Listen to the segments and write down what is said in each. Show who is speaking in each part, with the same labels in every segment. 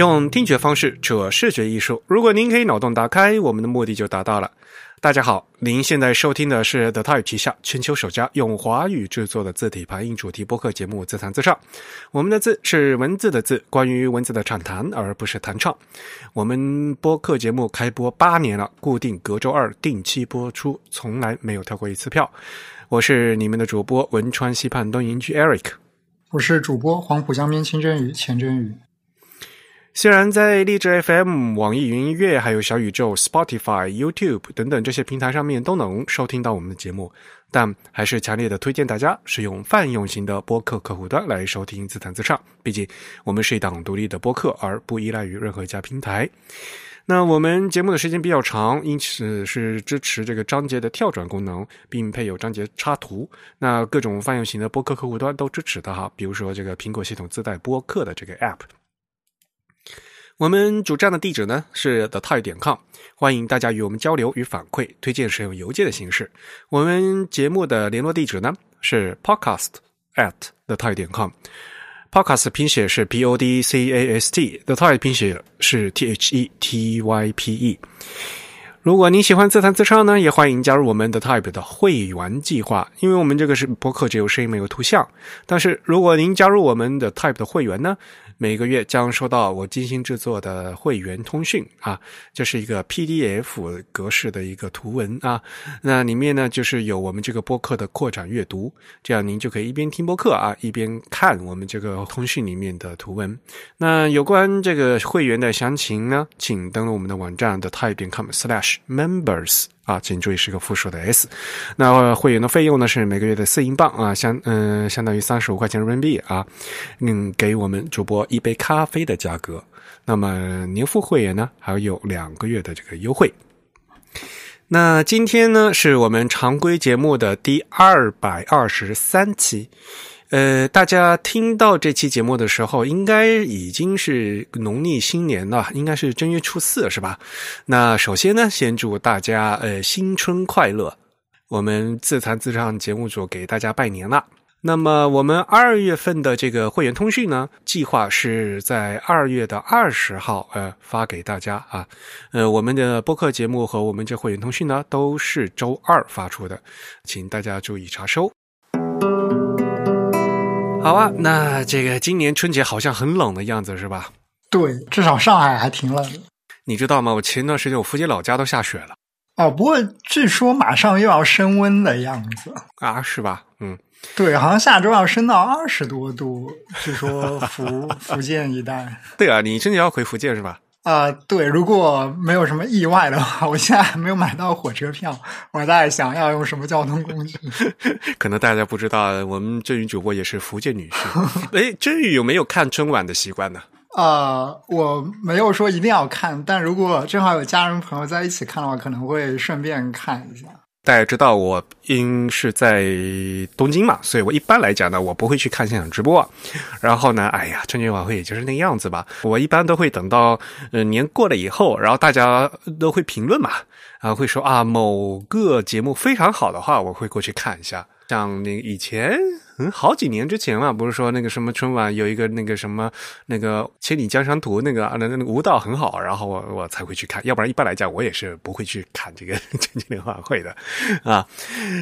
Speaker 1: 用听觉方式扯视觉艺术。如果您可以脑洞打开，我们的目的就达到了。大家好，您现在收听的是 The Type 旗下全球首家用华语制作的字体排印主题播客节目《自弹自唱》。我们的字是文字的字，关于文字的畅谈，而不是弹唱。我们播客节目开播八年了，固定隔周二定期播出，从来没有跳过一次票。我是你们的主播汶川西畔东营居 Eric，
Speaker 2: 我是主播黄浦江边清蒸鱼钱真宇。
Speaker 1: 虽然在荔枝 FM、网易云音乐、还有小宇宙、Spotify、YouTube 等等这些平台上面都能收听到我们的节目，但还是强烈的推荐大家使用泛用型的播客客户端来收听自弹自唱。毕竟我们是一档独立的播客，而不依赖于任何一家平台。那我们节目的时间比较长，因此是支持这个章节的跳转功能，并配有章节插图。那各种泛用型的播客客户端都支持的哈，比如说这个苹果系统自带播客的这个 App。我们主站的地址呢是 the type 点 com，欢迎大家与我们交流与反馈，推荐使用邮件的形式。我们节目的联络地址呢是 podcast at the type 点 com，podcast 拼写是 p o d c a s t，the type 拼写是 t h e t y p e。如果您喜欢自弹自唱呢，也欢迎加入我们的 Type 的会员计划。因为我们这个是博客，只有声音没有图像。但是如果您加入我们的 Type 的会员呢，每个月将收到我精心制作的会员通讯啊，这是一个 PDF 格式的一个图文啊。那里面呢，就是有我们这个播客的扩展阅读，这样您就可以一边听播客啊，一边看我们这个通讯里面的图文。那有关这个会员的详情呢，请登录我们的网站的 type.com/slash。Members 啊，请注意是个复数的 s。那会员的费用呢是每个月的四英镑啊，相嗯相当于三十五块钱人民币啊，嗯给我们主播一杯咖啡的价格。那么年付会员呢还有两个月的这个优惠。那今天呢是我们常规节目的第二百二十三期。呃，大家听到这期节目的时候，应该已经是农历新年了，应该是正月初四，是吧？那首先呢，先祝大家呃新春快乐。我们自弹自唱节目组给大家拜年了。那么我们二月份的这个会员通讯呢，计划是在二月的二十号呃发给大家啊。呃，我们的播客节目和我们这会员通讯呢，都是周二发出的，请大家注意查收。好啊，那这个今年春节好像很冷的样子是吧？
Speaker 2: 对，至少上海还挺冷。
Speaker 1: 你知道吗？我前段时间我福建老家都下雪了。
Speaker 2: 哦，不过据说马上又要升温的样子
Speaker 1: 啊，是吧？嗯，
Speaker 2: 对，好像下周要升到二十多度，据说福 福建一带。
Speaker 1: 对啊，你春节要回福建是吧？
Speaker 2: 啊，对，如果没有什么意外的话，我现在还没有买到火车票，我在想要用什么交通工具。
Speaker 1: 可能大家不知道，我们真宇主播也是福建女婿。哎，真宇有没有看春晚的习惯呢？
Speaker 2: 啊，我没有说一定要看，但如果正好有家人朋友在一起看的话，可能会顺便看一下。
Speaker 1: 大家知道我因是在东京嘛，所以我一般来讲呢，我不会去看现场直播。然后呢，哎呀，春节晚会也就是那个样子吧。我一般都会等到呃年过了以后，然后大家都会评论嘛，啊，会说啊某个节目非常好的话，我会过去看一下。像那以前。嗯，好几年之前嘛，不是说那个什么春晚有一个那个什么那个《千里江山图》那个那那个舞蹈很好，然后我我才会去看，要不然一般来讲我也是不会去看这个春节联欢晚会的啊。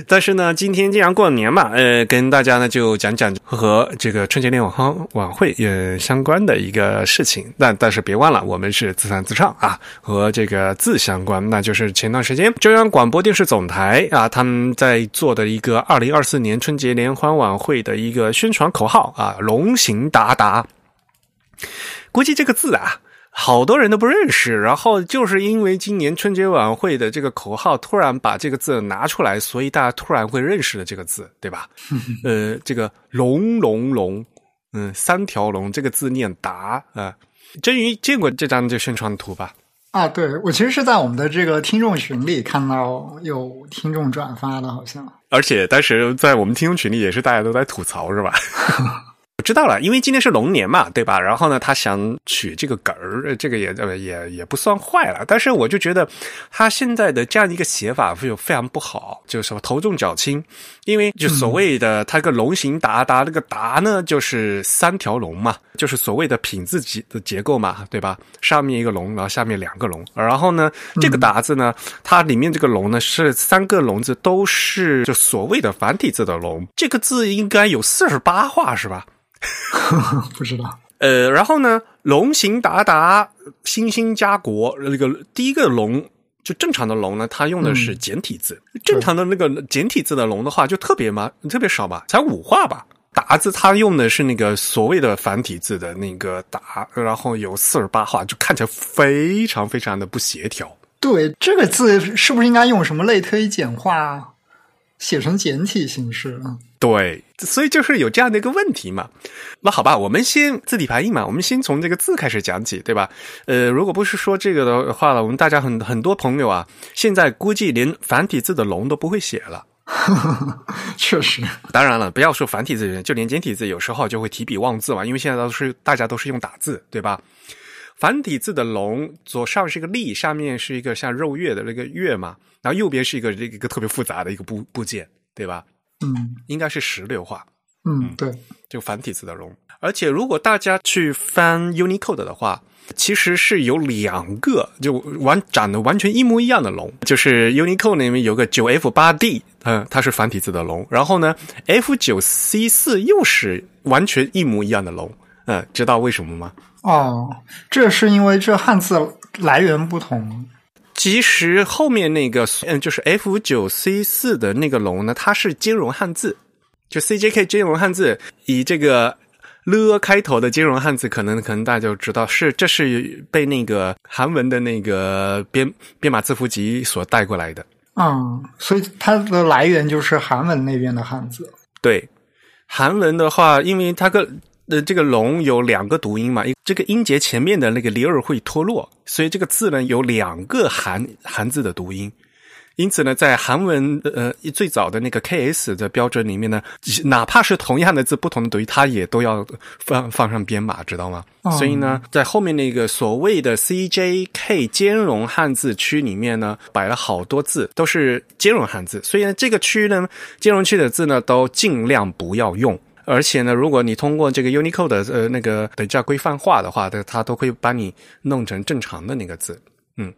Speaker 1: 但是呢，今天既然过年嘛，呃，跟大家呢就讲讲和这个春节联欢晚会也相关的一个事情。但但是别忘了，我们是自弹自唱啊，和这个字相关，那就是前段时间中央广播电视总台啊，他们在做的一个二零二四年春节联欢晚会。会的一个宣传口号啊，龙行达达。估计这个字啊，好多人都不认识。然后就是因为今年春节晚会的这个口号突然把这个字拿出来，所以大家突然会认识了这个字，对吧？呃，这个龙龙龙，嗯，三条龙，这个字念达啊。真鱼见过这张这宣传图吧？
Speaker 2: 啊，对，我其实是在我们的这个听众群里看到有听众转发的，好像。
Speaker 1: 而且当时在我们听众群里也是大家都在吐槽，是吧？我 知道了，因为今天是龙年嘛，对吧？然后呢，他想取这个梗儿，这个也也也不算坏了。但是我就觉得他现在的这样一个写法就非常不好，就是什么头重脚轻。因为就所谓的他个龙行达达，那个达呢就是三条龙嘛，就是所谓的品字结的结构嘛，对吧？上面一个龙，然后下面两个龙。然后呢，这个达字呢，它里面这个龙呢是三个龙字都是就所谓的繁体字的龙。这个字应该有四十八画是吧？
Speaker 2: 不知道。
Speaker 1: 呃，然后呢，龙行达达，星星家国，那个第一个龙就正常的龙呢，它用的是简体字。正常的那个简体字的龙的话，就特别嘛，特别少吧，才五画吧。达字它用的是那个所谓的繁体字的那个达，然后有四十八画，就看起来非常非常的不协调。
Speaker 2: 对，这个字是不是应该用什么类推简化？写成简体形式啊？
Speaker 1: 对，所以就是有这样的一个问题嘛。那好吧，我们先字体排印嘛，我们先从这个字开始讲起，对吧？呃，如果不是说这个的话了，我们大家很很多朋友啊，现在估计连繁体字的龙都不会写了。
Speaker 2: 确实，
Speaker 1: 当然了，不要说繁体字，就连简体字有时候就会提笔忘字嘛，因为现在都是大家都是用打字，对吧？繁体字的龙左上是一个立，下面是一个像肉月的那个月嘛。然后右边是一个这一个特别复杂的一个部部件，对吧？
Speaker 2: 嗯，
Speaker 1: 应该是石榴画。
Speaker 2: 嗯，对，
Speaker 1: 就繁体字的龙。而且如果大家去翻 Unicode 的话，其实是有两个就完长得完全一模一样的龙，就是 Unicode 里面有个九 F 八 D，嗯，它是繁体字的龙。然后呢，F 九 C 四又是完全一模一样的龙。嗯，知道为什么吗？
Speaker 2: 哦，这是因为这汉字来源不同。
Speaker 1: 其实后面那个，嗯，就是 F 九 C 四的那个龙呢，它是兼容汉字，就 CJK 金融汉字，以这个了开头的金融汉字，可能可能大家就知道是这是被那个韩文的那个编编码字符集所带过来的。
Speaker 2: 嗯，所以它的来源就是韩文那边的汉字。
Speaker 1: 对，韩文的话，因为它个。呃，这个龙有两个读音嘛，一这个音节前面的那个里儿会脱落，所以这个字呢有两个韩韩字的读音。因此呢，在韩文呃最早的那个 KS 的标准里面呢，哪怕是同样的字，不同的读音，它也都要放放上编码，知道吗？所以呢，在后面那个所谓的 CJK 兼容汉字区里面呢，摆了好多字都是兼容汉字，所以呢，这个区呢，兼容区的字呢，都尽量不要用。而且呢，如果你通过这个 Unicode 的呃那个等价规范化的话，它它都会把你弄成正常的那个字，嗯，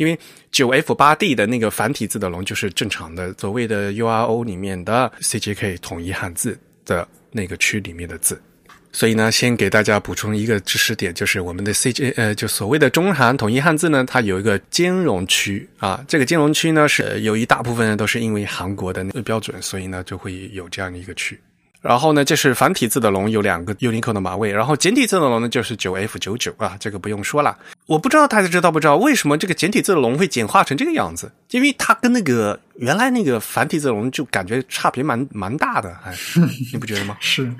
Speaker 1: 因为九 F 八 D 的那个繁体字的龙就是正常的，所谓的 URO 里面的 CJK 统一汉字的那个区里面的字。所以呢，先给大家补充一个知识点，就是我们的 CJ 呃，就所谓的中韩统一汉字呢，它有一个兼容区啊，这个兼容区呢是有一大部分人都是因为韩国的那个标准，所以呢就会有这样的一个区。然后呢，这是繁体字的龙有两个 Unicode 的马位，然后简体字的龙呢就是九 F 九九啊，这个不用说了。我不知道大家知道不知道为什么这个简体字的龙会简化成这个样子，因为它跟那个原来那个繁体字的龙就感觉差别蛮蛮大的，哎，你不觉得吗？
Speaker 2: 是。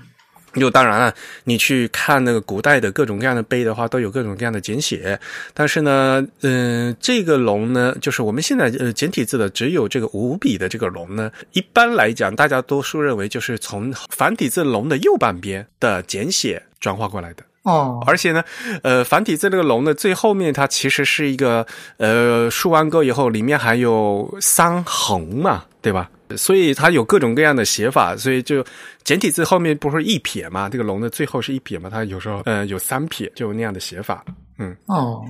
Speaker 1: 就当然了，你去看那个古代的各种各样的碑的话，都有各种各样的简写。但是呢，嗯，这个龙呢，就是我们现在呃简体字的只有这个五笔的这个龙呢，一般来讲，大家多数认为就是从繁体字龙的右半边的简写转化过来的。
Speaker 2: 哦，
Speaker 1: 而且呢，呃，繁体字这个龙的最后面，它其实是一个呃竖完钩以后，里面还有三横嘛，对吧？所以它有各种各样的写法，所以就简体字后面不是一撇嘛？这个龙的最后是一撇嘛？它有时候呃有三撇，就那样的写法。嗯，
Speaker 2: 哦，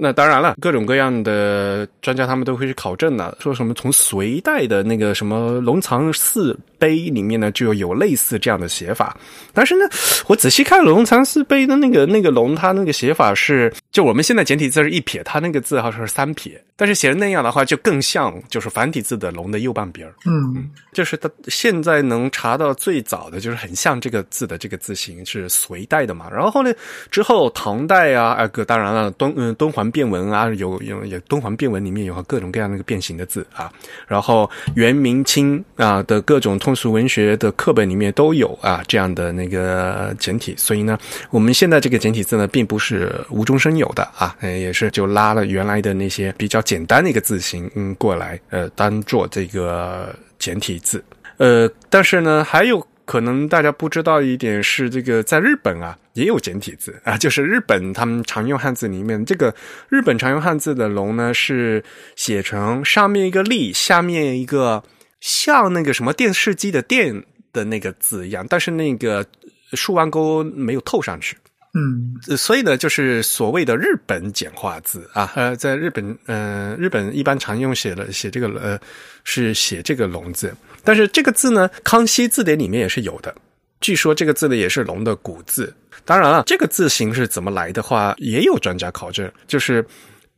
Speaker 1: 那当然了，各种各样的专家他们都会去考证的，说什么从隋代的那个什么龙藏寺碑里面呢，就有类似这样的写法。但是呢，我仔细看龙藏寺碑的那个那个龙，它那个写法是，就我们现在简体字是一撇，它那个字好像是三撇。但是写成那样的话，就更像就是繁体字的龙的右半边儿。
Speaker 2: 嗯，
Speaker 1: 就是它现在能查到最早的就是很像这个字的这个字形是隋代的嘛。然后呢，之后唐代啊，啊，个当然了，敦嗯敦煌变文啊，有有有敦煌变文里面有各种各样那个变形的字啊。然后元明清啊的各种通俗文学的课本里面都有啊这样的那个简体。所以呢，我们现在这个简体字呢，并不是无中生有的啊，也是就拉了原来的那些比较。简单的一个字形，嗯，过来，呃，当做这个简体字，呃，但是呢，还有可能大家不知道一点是，这个在日本啊，也有简体字啊，就是日本他们常用汉字里面，这个日本常用汉字的龙呢，是写成上面一个立，下面一个像那个什么电视机的电的那个字一样，但是那个竖弯钩没有透上去。
Speaker 2: 嗯
Speaker 1: 呃所以呢，就是所谓的日本简化字啊，呃，在日本，呃，日本一般常用写了写这个呃，是写这个龙字，但是这个字呢，康熙字典里面也是有的。据说这个字呢也是龙的古字。当然了，这个字形是怎么来的话，也有专家考证，就是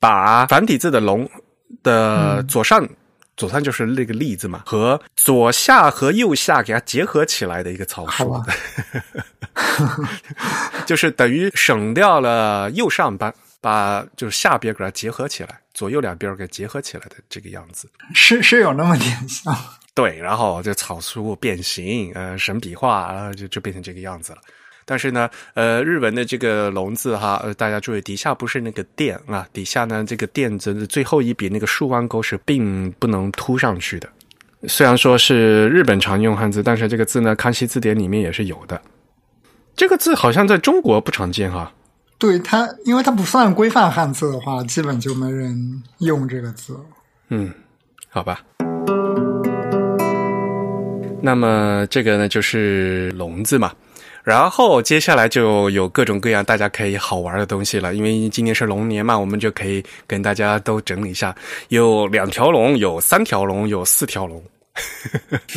Speaker 1: 把繁体字的龙的左上。左上就是那个立字嘛，和左下和右下给它结合起来的一个草
Speaker 2: 好
Speaker 1: 书，就是等于省掉了右上半把就是下边给它结合起来，左右两边给结合起来的这个样子。
Speaker 2: 是是有那么点像。
Speaker 1: 对，然后这草书变形，呃，神笔画，然后就就变成这个样子了。但是呢，呃，日文的这个“龙”字哈，呃，大家注意，底下不是那个“电”啊，底下呢这个“电”字的最后一笔那个竖弯钩是并不能凸上去的。虽然说是日本常用汉字，但是这个字呢，康熙字典里面也是有的。这个字好像在中国不常见哈。
Speaker 2: 对它，因为它不算规范汉字的话，基本就没人用这个字。
Speaker 1: 嗯，好吧。那么这个呢，就是“笼子嘛。然后接下来就有各种各样大家可以好玩的东西了，因为今年是龙年嘛，我们就可以跟大家都整理一下，有两条龙，有三条龙，有四条龙。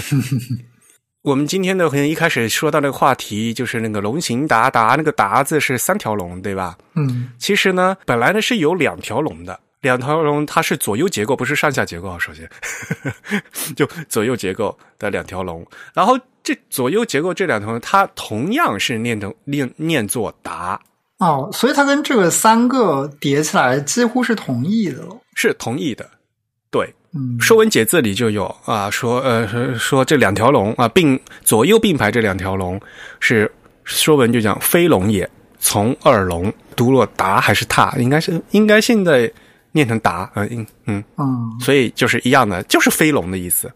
Speaker 1: 我们今天的可能一开始说到那个话题，就是那个龙行达达，那个达字是三条龙，对吧？
Speaker 2: 嗯
Speaker 1: 其实呢，本来呢是有两条龙的，两条龙它是左右结构，不是上下结构啊。首先，就左右结构的两条龙，然后这左右结构这两条龙，它同样是念成念念作达，
Speaker 2: 哦，所以它跟这个三个叠起来几乎是同义的了。
Speaker 1: 是同义的。对，
Speaker 2: 嗯《
Speaker 1: 说文解字》里就有啊，说呃说说这两条龙啊并左右并排这两条龙是《说文》就讲飞龙也，从二龙，读若达还是踏，应该是应该现在念成达啊，嗯嗯。
Speaker 2: 嗯
Speaker 1: 所以就是一样的，就是飞龙的意思，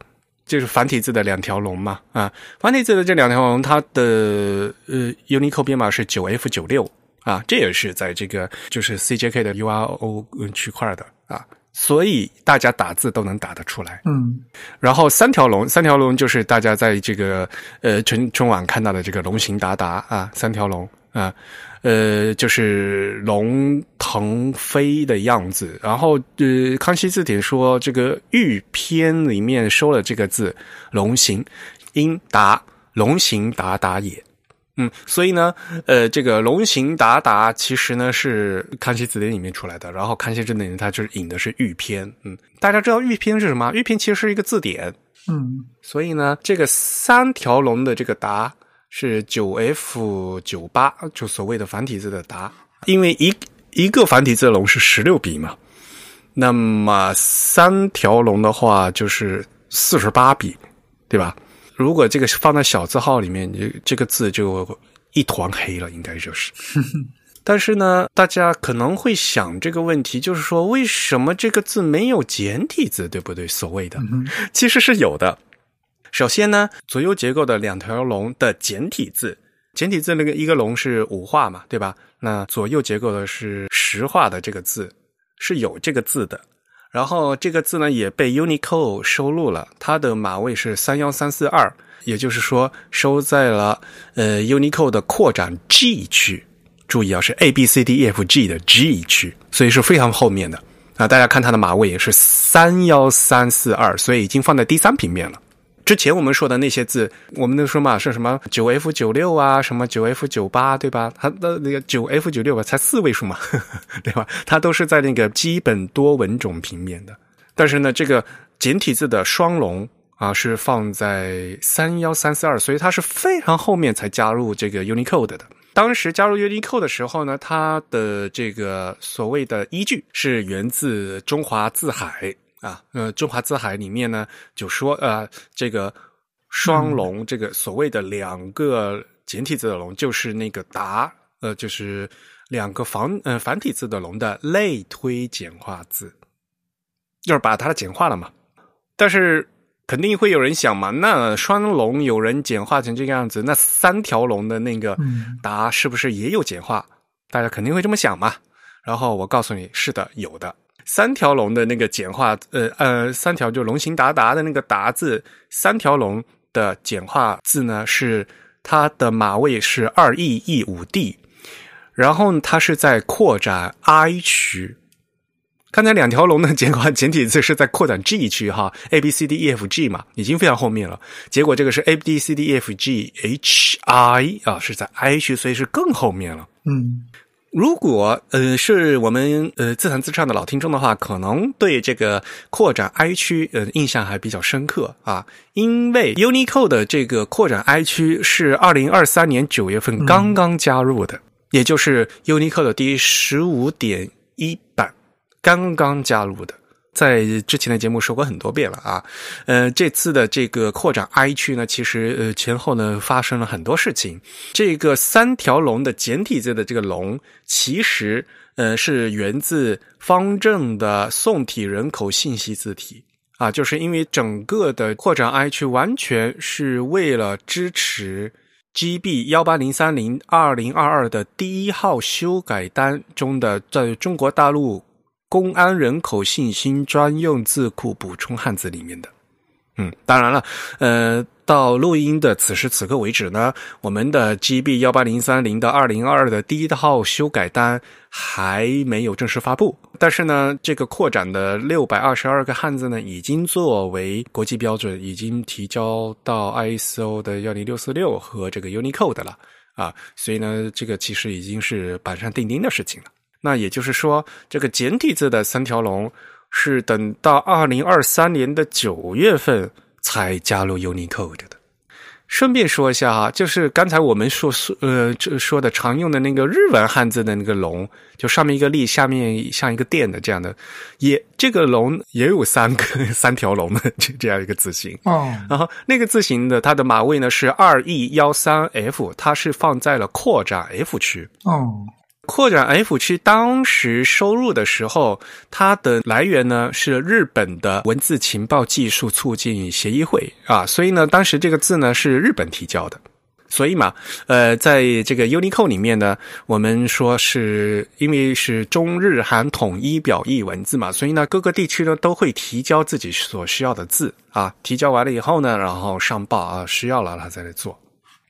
Speaker 1: 就是繁体字的两条龙嘛啊，繁体字的这两条龙，它的呃 Unicode 编码是九 F 九六啊，这也是在这个就是 CJK 的 URO 区块的啊，所以大家打字都能打得出来。
Speaker 2: 嗯。
Speaker 1: 然后三条龙，三条龙就是大家在这个呃春春晚看到的这个龙行达达啊，三条龙啊，呃就是龙腾飞的样子。然后呃，康熙字典说这个玉篇里面收了这个字龙行，应达龙行达达也。嗯，所以呢，呃，这个龙行达达其实呢是康熙字典里面出来的，然后康熙字典它就是引的是玉篇。嗯，大家知道玉篇是什么？玉篇其实是一个字典，
Speaker 2: 嗯
Speaker 1: 所以呢，这个三条龙的这个达是九 F 九八，就所谓的繁体字的达，因为一一个繁体字的龙是十六笔嘛，那么三条龙的话就是四十八笔，对吧？如果这个放在小字号里面，这这个字就一团黑了，应该就是。但是呢，大家可能会想这个问题，就是说，为什么这个字没有简体字，对不对？所谓的，其实是有的。首先呢，左右结构的两条龙的简体字，简体字那个一个龙是五画嘛，对吧？那左右结构的是十画的这个字是有这个字的。然后这个字呢也被 Unicode 收录了，它的码位是三幺三四二，也就是说收在了呃 Unicode 的扩展 G 区。注意啊，是 A B C D E F G 的 G 区，所以是非常后面的啊。大家看它的码位也是三幺三四二，所以已经放在第三平面了。之前我们说的那些字，我们都说嘛是什么九 F 九六啊，什么九 F 九八，对吧？它的那个九 F 九六吧，才四位数嘛，对吧？它都是在那个基本多文种平面的。但是呢，这个简体字的双龙啊，是放在三幺三四二，所以它是非常后面才加入这个 Unicode 的。当时加入 Unicode 的时候呢，它的这个所谓的依据是源自中华字海啊，呃，中华字海里面呢就说呃，这个双龙，这个所谓的两个简体字的龙，就是那个达，呃，就是两个繁呃繁体字的龙的类推简化字，就是把它简化了嘛。但是肯定会有人想嘛，那双龙有人简化成这个样子，那三条龙的那个
Speaker 2: 嗯
Speaker 1: 达是不是也有简化？大家肯定会这么想嘛。然后我告诉你，是的，有的。三条龙的那个简化，呃呃，三条就龙行达达的那个达字，三条龙的简化字呢是它的码位是二 E E 五 D，然后它是在扩展 I 区。刚才两条龙的简化简体字是在扩展 G 区哈，A B C D E F G 嘛，已经非常后面了。结果这个是 A B C D E F G H I 啊，是在 I 区，所以是更后面了。
Speaker 2: 嗯，
Speaker 1: 如果呃是我们呃自弹自唱的老听众的话，可能对这个扩展 I 区呃印象还比较深刻啊，因为 Unicode 的这个扩展 I 区是二零二三年九月份刚刚加入的，也就是 Unicode 的第十五点一版。刚刚加入的，在之前的节目说过很多遍了啊。呃，这次的这个扩展 I 区呢，其实呃前后呢发生了很多事情。这个三条龙的简体字的这个龙，其实呃是源自方正的宋体人口信息字体啊，就是因为整个的扩展 I 区完全是为了支持 GB 幺八零三零二零二二的第一号修改单中的在中国大陆。公安人口信息专用字库补充汉字里面的，嗯，当然了，呃，到录音的此时此刻为止呢，我们的 GB 幺八零三零的二零二二的第一套修改单还没有正式发布，但是呢，这个扩展的六百二十二个汉字呢，已经作为国际标准，已经提交到 ISO 的幺零六四六和这个 Unicode 了啊，所以呢，这个其实已经是板上钉钉的事情了。那也就是说，这个简体字的三条龙是等到二零二三年的九月份才加入 Unicode 的。顺便说一下啊，就是刚才我们说说呃这说的常用的那个日文汉字的那个龙，就上面一个立，下面像一个电的这样的，也这个龙也有三个 三条龙的这这样一个字形
Speaker 2: 哦。
Speaker 1: 然后那个字形的它的码位呢是二 E 幺三 F，它是放在了扩展 F 区
Speaker 2: 哦。
Speaker 1: 扩展 F 区当时收入的时候，它的来源呢是日本的文字情报技术促进协议会啊，所以呢，当时这个字呢是日本提交的，所以嘛，呃，在这个 unico 里面呢，我们说是因为是中日韩统一表意文字嘛，所以呢，各个地区呢都会提交自己所需要的字啊，提交完了以后呢，然后上报啊，需要了他再来做。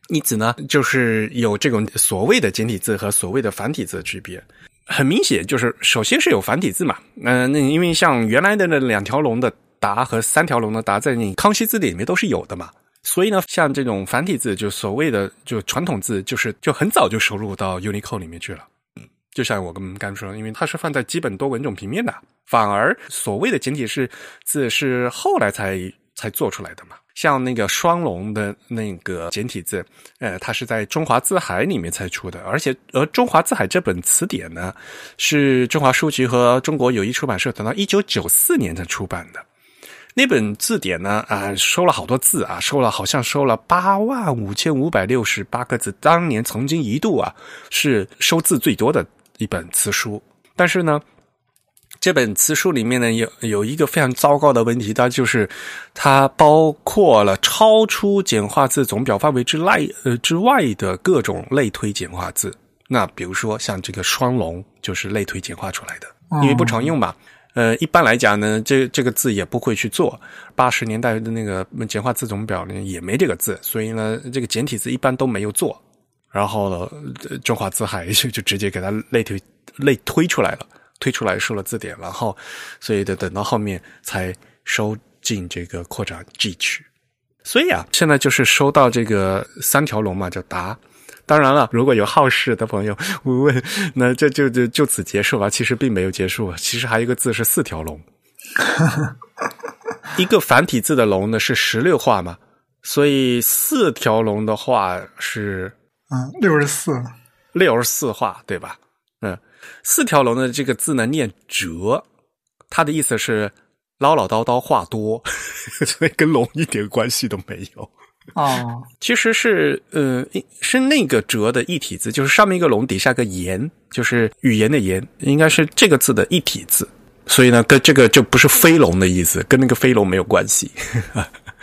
Speaker 1: 因此呢，就是有这种所谓的简体字和所谓的繁体字的区别。很明显，就是首先是有繁体字嘛。嗯，那因为像原来的那两条龙的“达”和三条龙的“达”在你康熙字典里面都是有的嘛。所以呢，像这种繁体字，就所谓的就传统字，就是就很早就收入到 Unicode 里面去了。嗯，就像我们刚说，因为它是放在基本多文种平面的，反而所谓的简体是字是后来才才做出来的嘛。像那个双龙的那个简体字，呃，它是在中华字海里面才出的，而且而中华字海这本词典呢，是中华书局和中国友谊出版社等到一九九四年才出版的。那本字典呢，啊，收了好多字啊，收了好像收了八万五千五百六十八个字，当年曾经一度啊是收字最多的一本词书，但是呢。这本词书里面呢，有有一个非常糟糕的问题，它就是它包括了超出简化字总表范围之内呃之外的各种类推简化字。那比如说像这个双龙，就是类推简化出来的，因为不常用嘛。呃，一般来讲呢，这这个字也不会去做。八十年代的那个简化字总表呢，也没这个字，所以呢，这个简体字一般都没有做。然后呢，中华字海就就直接给它类推类推出来了。推出来收了字典，然后，所以得等到后面才收进这个扩展 G 区。所以啊，现在就是收到这个三条龙嘛，叫达。当然了，如果有好事的朋友问，那这就就就此结束吧。其实并没有结束，其实还有一个字是四条龙。一个繁体字的龙呢是十六画嘛，所以四条龙的话是
Speaker 2: 嗯六十四，
Speaker 1: 六十四画对吧？嗯。四条龙的这个字呢，念折，它的意思是唠唠叨叨话多，所以跟龙一点关系都没有。
Speaker 2: 哦，
Speaker 1: 其实是呃，是那个折的一体字，就是上面一个龙，底下个言，就是语言的言，应该是这个字的一体字。所以呢，跟这个就不是飞龙的意思，跟那个飞龙没有关系。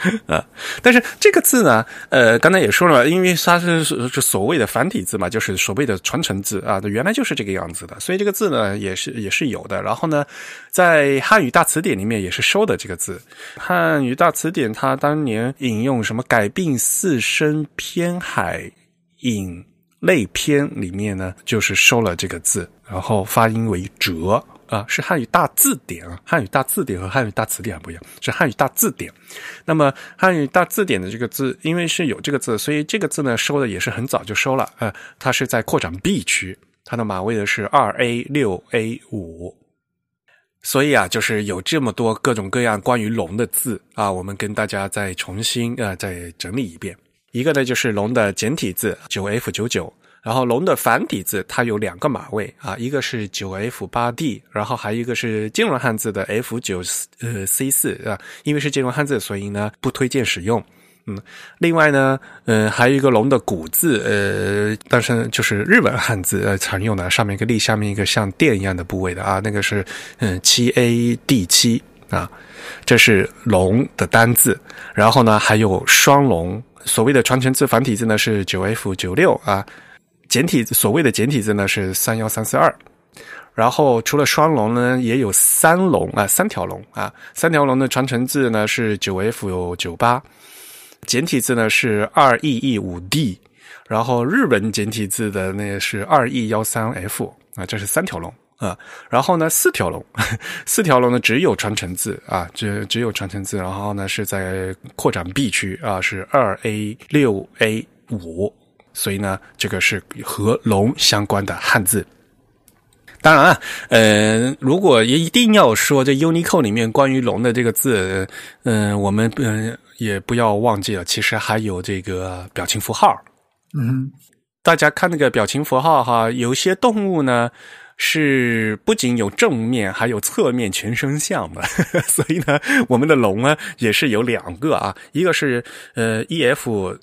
Speaker 1: 啊，但是这个字呢，呃，刚才也说了，因为它是是所谓的繁体字嘛，就是所谓的传承字啊，原来就是这个样子的，所以这个字呢也是也是有的。然后呢，在汉语大词典里面也是收的这个字。汉语大词典它当年引用什么改病四声偏海引类篇里面呢，就是收了这个字，然后发音为折。啊，是汉语大字典啊，汉语大字典和汉语大词典不一样，是汉语大字典。那么汉语大字典的这个字，因为是有这个字，所以这个字呢收的也是很早就收了。呃，它是在扩展 B 区，它的码位的是二 A 六 A 五。所以啊，就是有这么多各种各样关于龙的字啊，我们跟大家再重新呃再整理一遍。一个呢就是龙的简体字九 F 九九。然后龙的繁体字它有两个码位啊，一个是九 F 八 D，然后还有一个是金融汉字的 F 九呃 C 四啊，因为是金融汉字，所以呢不推荐使用。嗯，另外呢，嗯，还有一个龙的古字，呃，但是就是日本汉字呃常用的，上面一个立，下面一个像电一样的部位的啊，那个是嗯七 A D 七啊，这是龙的单字。然后呢还有双龙，所谓的传承字繁体字呢是九 F 九六啊。简体所谓的简体字呢是三幺三四二，然后除了双龙呢，也有三龙啊，三条龙啊，三条龙的传承字呢是九 F 九八，简体字呢是二 E E 五 D，然后日文简体字的那是二 E 幺三 F 啊，这是三条龙。啊，然后呢四条龙，四条龙呢只有传承字啊，只只有传承字，然后呢是在扩展 B 区啊，是二 A 六 A 五。所以呢，这个是和龙相关的汉字。当然啊，呃，如果也一定要说这 Unicode 里面关于龙的这个字，嗯，我们嗯也不要忘记了，其实还有这个表情符号。
Speaker 2: 嗯，
Speaker 1: 大家看那个表情符号哈，有些动物呢是不仅有正面，还有侧面全身像的。所以呢，我们的龙呢也是有两个啊，一个是呃 EF。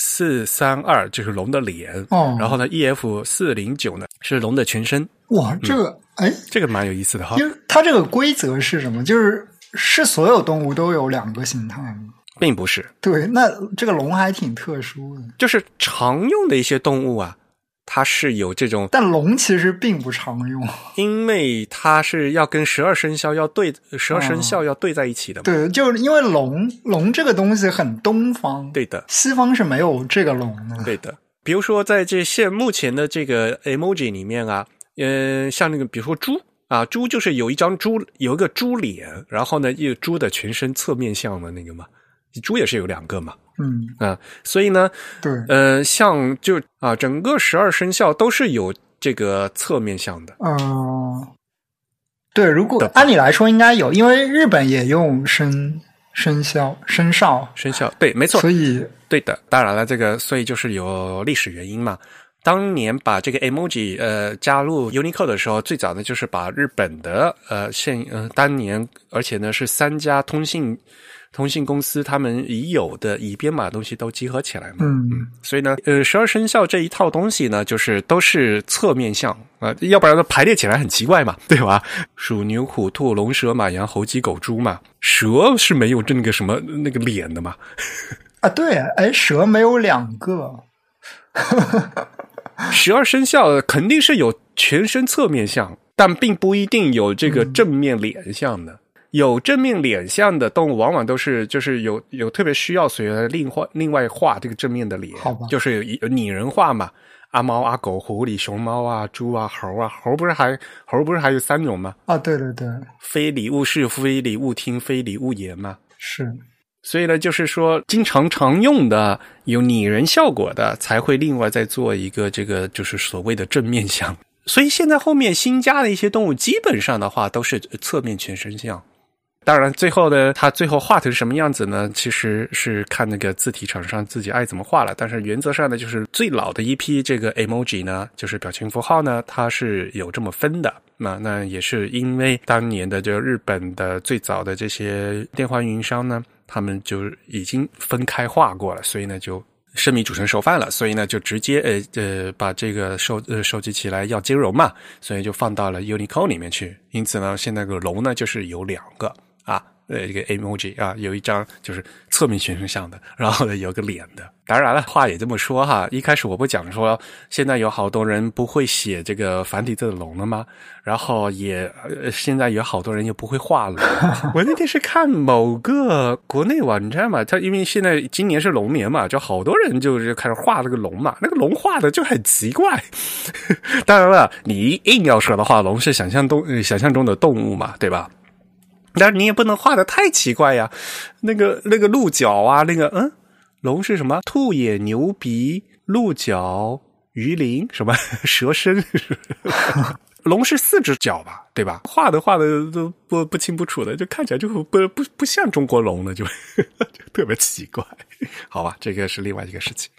Speaker 1: 四三二就是龙的脸，
Speaker 2: 哦，
Speaker 1: 然后呢，E F 四零九呢是龙的全身。
Speaker 2: 哇，这个哎，
Speaker 1: 这个蛮有意思的哈。
Speaker 2: 因为它这个规则是什么？就是是所有动物都有两个形态吗？
Speaker 1: 并不是。
Speaker 2: 对，那这个龙还挺特殊的。
Speaker 1: 就是常用的一些动物啊。它是有这种，
Speaker 2: 但龙其实并不常用，
Speaker 1: 因为它是要跟十二生肖要对，十二生肖要对在一起的。
Speaker 2: 对，就是因为龙龙这个东西很东方，
Speaker 1: 对的，
Speaker 2: 西方是没有这个龙的。
Speaker 1: 对的，比如说在这现目前的这个 emoji 里面啊，嗯，像那个比如说猪啊，猪就是有一张猪，有一个猪脸，然后呢，一猪的全身侧面像的那个嘛，猪也是有两个嘛。
Speaker 2: 嗯
Speaker 1: 啊，所以呢，
Speaker 2: 对，
Speaker 1: 呃，像就啊，整个十二生肖都是有这个侧面像的。
Speaker 2: 嗯，对，如果按理来说应该有，因为日本也用生生肖生肖
Speaker 1: 生肖，对，没错，
Speaker 2: 所以
Speaker 1: 对的。当然了，这个所以就是有历史原因嘛。当年把这个 emoji 呃加入 Unicode 的时候，最早呢就是把日本的呃现呃当年，而且呢是三家通信。通信公司他们已有的已编码东西都集合起来嘛？
Speaker 2: 嗯
Speaker 1: 嗯，所以呢，呃，十二生肖这一套东西呢，就是都是侧面像啊，要不然排列起来很奇怪嘛，对吧？鼠牛虎兔龙蛇马羊猴鸡狗猪嘛，蛇是没有这个什么那个脸的嘛？
Speaker 2: 啊，对，哎，蛇没有两个，
Speaker 1: 十二生肖肯定是有全身侧面像，但并不一定有这个正面脸像的。有正面脸相的动物，往往都是就是有有特别需要，所以另画另外画这个正面的脸，就是有拟人化嘛，阿猫阿狗、狐狸、熊猫啊、猪啊、猴啊，猴不是还猴不是还有三种吗？
Speaker 2: 啊，对对对，
Speaker 1: 非礼勿视、非礼勿听、非礼勿言嘛。
Speaker 2: 是，
Speaker 1: 所以呢，就是说经常常用的有拟人效果的，才会另外再做一个这个就是所谓的正面相。所以现在后面新加的一些动物，基本上的话都是侧面全身像。当然，最后呢，它最后画成什么样子呢？其实是看那个字体厂商自己爱怎么画了。但是原则上呢，就是最老的一批这个 emoji 呢，就是表情符号呢，它是有这么分的。那那也是因为当年的这日本的最早的这些电话运营商呢，他们就已经分开画过了，所以呢就生米煮成熟饭了。所以呢就直接呃呃把这个收呃收集起来要兼容嘛，所以就放到了 Unicode 里面去。因此呢，现在个龙呢就是有两个。啊，呃，一个 emoji 啊，有一张就是侧面全身像的，然后呢有个脸的。当然了，话也这么说哈，一开始我不讲说现在有好多人不会写这个繁体字的龙了吗？然后也现在有好多人又不会画龙。我那天是看某个国内网站嘛，他因为现在今年是龙年嘛，就好多人就是开始画这个龙嘛，那个龙画的就很奇怪。当然了，你硬要说的话，龙是想象动想象中的动物嘛，对吧？但是你也不能画的太奇怪呀，那个那个鹿角啊，那个嗯，龙是什么？兔眼、牛鼻、鹿角、鱼鳞，什么 蛇身？龙是四只脚吧，对吧？画的画的都不不清不楚的，就看起来就不不不像中国龙了，就特别奇怪。好吧，这个是另外一个事情。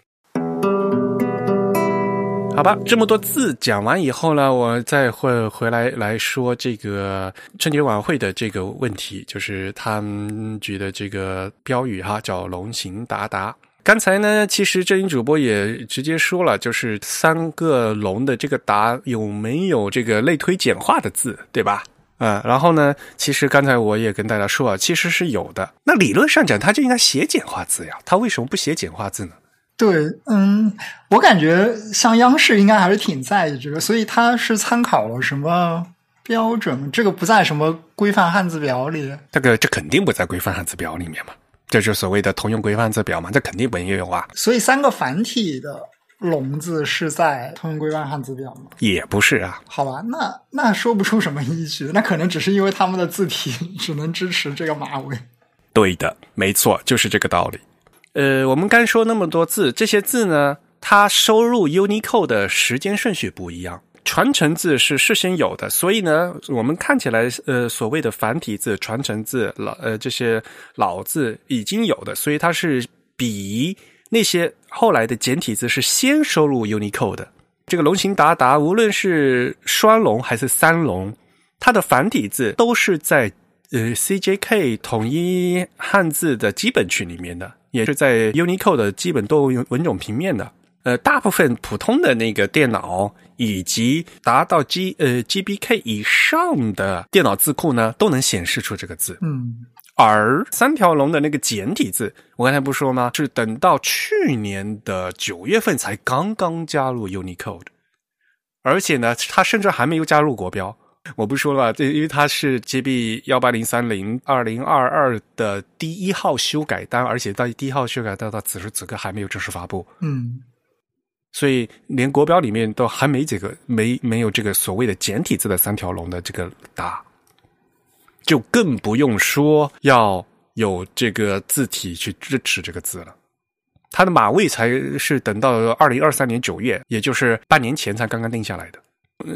Speaker 1: 好吧，这么多字讲完以后呢，我再会回来来说这个春节晚会的这个问题，就是他们举的这个标语哈，叫“龙行达达”。刚才呢，其实这音主播也直接说了，就是三个龙的这个“达”有没有这个类推简化的字，对吧？啊，然后呢，其实刚才我也跟大家说啊，其实是有的。那理论上讲，他就应该写简化字呀，他为什么不写简化字呢？
Speaker 2: 对，嗯，我感觉像央视应该还是挺在意这个，所以他是参考了什么标准？这个不在什么规范汉字表里。
Speaker 1: 这个这肯定不在规范汉字表里面嘛，这就是所谓的通用规范字表嘛，这肯定不应用啊。
Speaker 2: 所以三个繁体的“龙”字是在通用规范汉字表吗？
Speaker 1: 也不是啊。
Speaker 2: 好吧，那那说不出什么依据，那可能只是因为他们的字体 只能支持这个马尾。
Speaker 1: 对的，没错，就是这个道理。呃，我们刚说那么多字，这些字呢，它收入 Unicode 的时间顺序不一样。传承字是事先有的，所以呢，我们看起来呃所谓的繁体字、传承字、老呃这些老字已经有的，所以它是比那些后来的简体字是先收入 Unicode 的。这个龙行达达，无论是双龙还是三龙，它的繁体字都是在呃 CJK 统一汉字的基本区里面的。也是在 Unicode 的基本多文种平面的，呃，大部分普通的那个电脑以及达到 G 呃 GBK 以上的电脑字库呢，都能显示出这个字。
Speaker 2: 嗯，
Speaker 1: 而三条龙的那个简体字，我刚才不说吗？是等到去年的九月份才刚刚加入 Unicode，而且呢，它甚至还没有加入国标。我不说了，这因为它是 GB 幺八零三零二零二二的第一号修改单，而且到第一号修改单到此时此刻还没有正式发布。
Speaker 2: 嗯，
Speaker 1: 所以连国标里面都还没这个没没有这个所谓的简体字的三条龙的这个打，就更不用说要有这个字体去支持这个字了。它的码位才是等到二零二三年九月，也就是半年前才刚刚定下来的。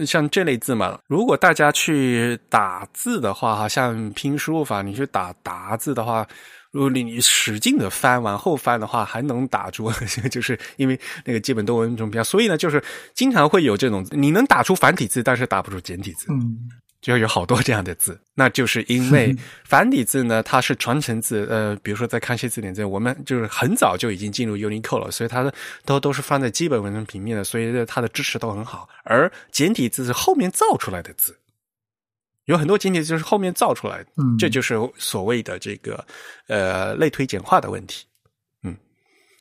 Speaker 1: 像这类字嘛，如果大家去打字的话，哈，像拼输入法，你去打“达”字的话，如果你使劲的翻，往后翻的话，还能打出，就是因为那个基本都文种标，所以呢，就是经常会有这种，你能打出繁体字，但是打不出简体字。
Speaker 2: 嗯。
Speaker 1: 就有好多这样的字，那就是因为 繁体字呢，它是传承字。呃，比如说在康熙字典这，我们就是很早就已经进入 Unicode 了，所以它的都都是放在基本文字平面的，所以它的支持都很好。而简体字是后面造出来的字，有很多简体字是后面造出来的，
Speaker 2: 嗯，
Speaker 1: 这就是所谓的这个呃类推简化的问题。嗯，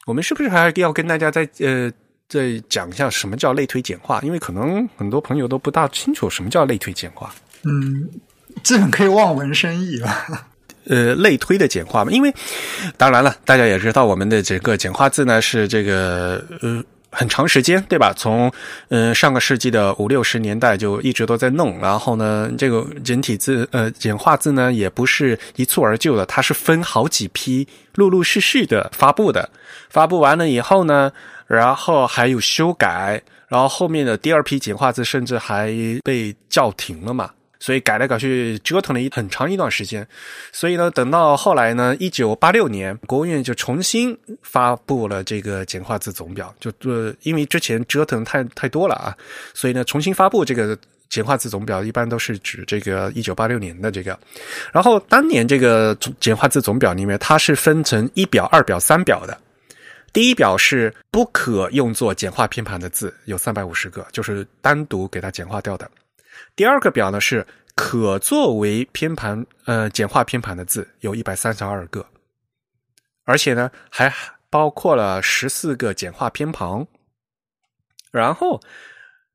Speaker 1: 我们是不是还要跟大家再呃再讲一下什么叫类推简化？因为可能很多朋友都不大清楚什么叫类推简化。
Speaker 2: 嗯，基本可以望文生义了。
Speaker 1: 呃，类推的简化嘛，因为当然了，大家也知道，我们的整个简化字呢是这个呃很长时间，对吧？从呃上个世纪的五六十年代就一直都在弄，然后呢，这个简体字呃简化字呢也不是一蹴而就的，它是分好几批，陆陆续续的发布的。发布完了以后呢，然后还有修改，然后后面的第二批简化字甚至还被叫停了嘛。所以改来改去折腾了一很长一段时间，所以呢，等到后来呢，一九八六年，国务院就重新发布了这个简化字总表，就呃，因为之前折腾太太多了啊，所以呢，重新发布这个简化字总表，一般都是指这个一九八六年的这个。然后当年这个简化字总表里面，它是分成一表、二表、三表的。第一表是不可用作简化偏旁的字，有三百五十个，就是单独给它简化掉的。第二个表呢是可作为偏旁呃简化偏旁的字有一百三十二个，而且呢还包括了十四个简化偏旁。然后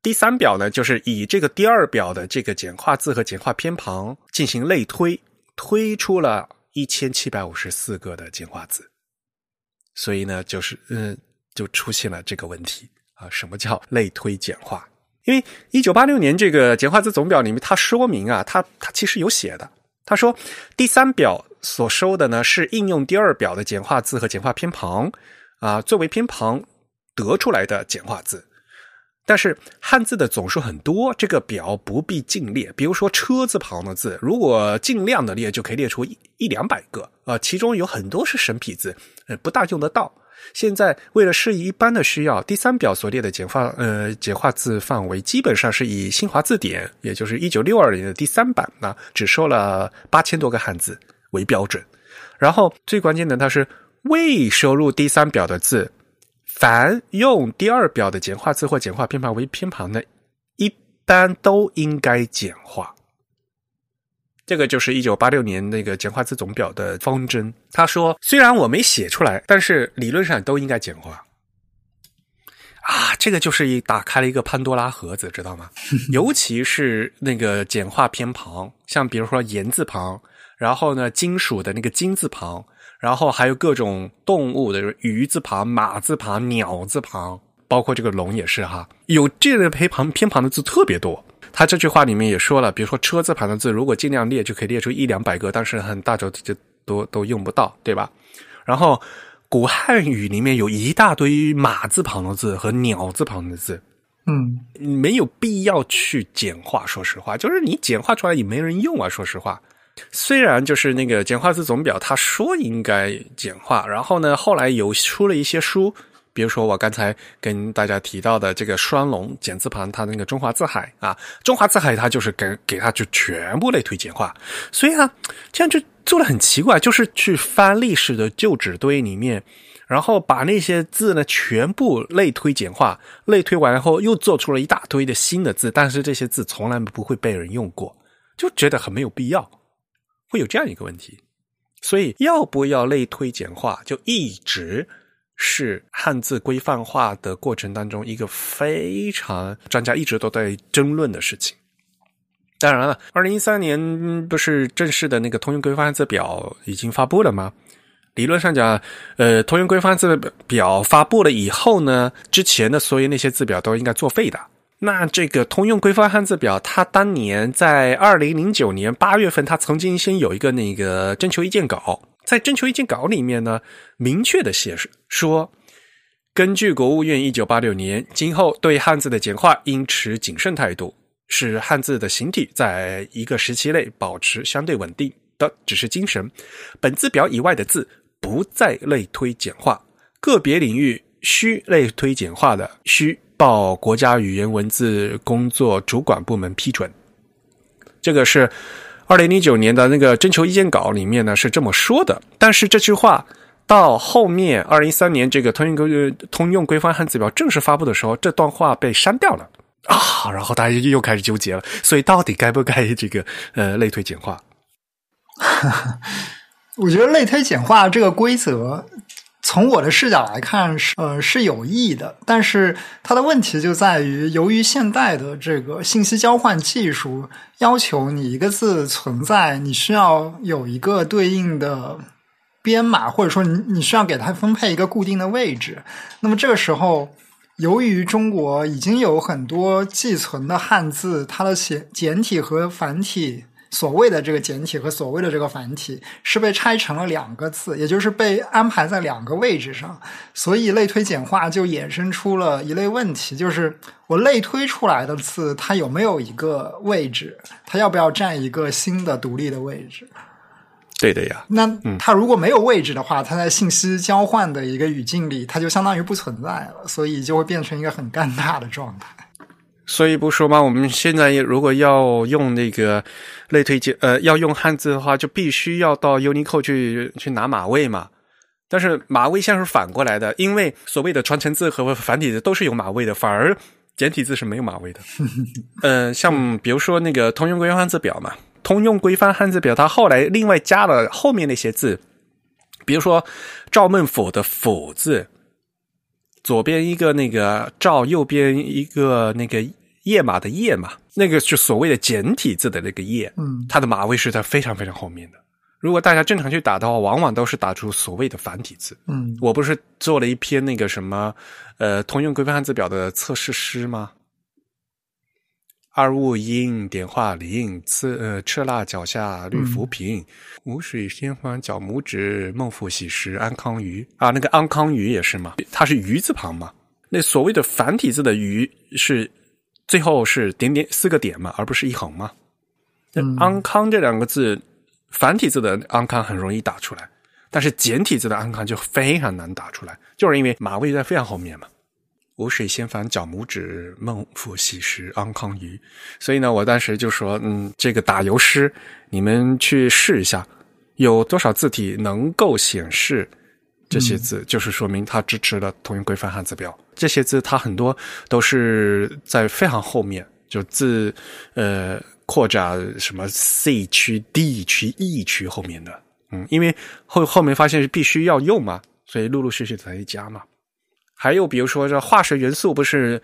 Speaker 1: 第三表呢，就是以这个第二表的这个简化字和简化偏旁进行类推，推出了一千七百五十四个的简化字。所以呢，就是嗯，就出现了这个问题啊，什么叫类推简化？因为一九八六年这个简化字总表里面，它说明啊，它它其实有写的。他说，第三表所收的呢是应用第二表的简化字和简化偏旁啊，作为偏旁得出来的简化字。但是汉字的总数很多，这个表不必尽列。比如说车字旁的字，如果尽量的列，就可以列出一一两百个啊，其中有很多是生僻字，呃，不大用得到。现在为了适宜一般的需要，第三表所列的简化呃简化字范围基本上是以新华字典，也就是一九六二年的第三版呢，只收了八千多个汉字为标准。然后最关键的，它是未收入第三表的字，凡用第二表的简化字或简化偏旁为偏旁的，一般都应该简化。这个就是一九八六年那个简化字总表的方针。他说：“虽然我没写出来，但是理论上都应该简化。”啊，这个就是一打开了一个潘多拉盒子，知道吗？尤其是那个简化偏旁，像比如说言字旁，然后呢金属的那个金字旁，然后还有各种动物的鱼字旁、马字旁、鸟字旁，包括这个龙也是哈，有这类偏旁偏旁的字特别多。他这句话里面也说了，比如说车字旁的字，如果尽量列，就可以列出一两百个，但是很大就就都都用不到，对吧？然后古汉语里面有一大堆马字旁的字和鸟字旁的字，
Speaker 2: 嗯，
Speaker 1: 没有必要去简化。说实话，就是你简化出来也没人用啊。说实话，虽然就是那个简化字总表他说应该简化，然后呢，后来有出了一些书。比如说我刚才跟大家提到的这个双龙简字旁，它那个中华字海啊，中华字海它就是给给它就全部类推简化，所以啊，这样就做的很奇怪，就是去翻历史的旧纸堆里面，然后把那些字呢全部类推简化，类推完后又做出了一大堆的新的字，但是这些字从来不会被人用过，就觉得很没有必要，会有这样一个问题，所以要不要类推简化，就一直。是汉字规范化的过程当中一个非常专家一直都在争论的事情。当然了，二零一三年不是正式的那个通用规范汉字表已经发布了吗？理论上讲，呃，通用规范字表发布了以后呢，之前的所有那些字表都应该作废的。那这个通用规范汉字表，它当年在二零零九年八月份，它曾经先有一个那个征求意见稿。在征求意见稿里面呢，明确的写说，根据国务院一九八六年，今后对汉字的简化应持谨慎态度，使汉字的形体在一个时期内保持相对稳定的只是精神。本字表以外的字不再类推简化，个别领域需类推简化的，需报国家语言文字工作主管部门批准。这个是。二零零九年的那个征求意见稿里面呢是这么说的，但是这句话到后面二零一三年这个通用规通用规范汉字表正式发布的时候，这段话被删掉了啊，然后大家又开始纠结了，所以到底该不该这个呃类推简化？
Speaker 2: 我觉得类推简化这个规则。从我的视角来看，是呃是有益的，但是它的问题就在于，由于现代的这个信息交换技术要求你一个字存在，你需要有一个对应的编码，或者说你你需要给它分配一个固定的位置。那么这个时候，由于中国已经有很多寄存的汉字，它的简简体和繁体。所谓的这个简体和所谓的这个繁体是被拆成了两个字，也就是被安排在两个位置上，所以类推简化就衍生出了一类问题，就是我类推出来的字，它有没有一个位置，它要不要占一个新的独立的位置？
Speaker 1: 对的呀。
Speaker 2: 那它如果没有位置的话，它在信息交换的一个语境里，它就相当于不存在了，所以就会变成一个很尴尬的状态。
Speaker 1: 所以不说嘛？我们现在如果要用那个类推荐，呃，要用汉字的话，就必须要到 Unicode 去去拿码位嘛。但是码位现在是反过来的，因为所谓的传承字和繁体字都是有码位的，反而简体字是没有马位的。呃，像比如说那个通用规范汉字表嘛，通用规范汉字表，它后来另外加了后面那些字，比如说赵孟俯的俯字，左边一个那个赵，右边一个那个页码的页嘛，那个是所谓的简体字的那个页，
Speaker 2: 嗯
Speaker 1: 它的码位是在非常非常后面的。如果大家正常去打的话，往往都是打出所谓的繁体字。
Speaker 2: 嗯
Speaker 1: 我不是做了一篇那个什么，呃，通用规范汉字表的测试诗吗？二物音点化零，刺呃赤蜡脚下绿浮萍，无水仙环脚拇指，孟父喜食安康鱼啊，那个安康鱼也是嘛，它是鱼字旁嘛。那所谓的繁体字的鱼是最后是点点四个点嘛，而不是一横嘛。那
Speaker 2: 嗯
Speaker 1: 安康这两个字，繁体字的安康很容易打出来，但是简体字的安康就非常难打出来，就是因为马位在非常后面嘛。无水仙凡脚拇指，孟父喜食安康鱼。所以呢，我当时就说，嗯，这个打油诗，你们去试一下，有多少字体能够显示这些字，就是说明它支持了通用规范汉字表。这些字它很多都是在非常后面，就字呃扩展什么 C 区、D 区、E 区后面的，嗯，因为后后面发现是必须要用嘛，所以陆陆续续才加嘛。还有比如说这化学元素不是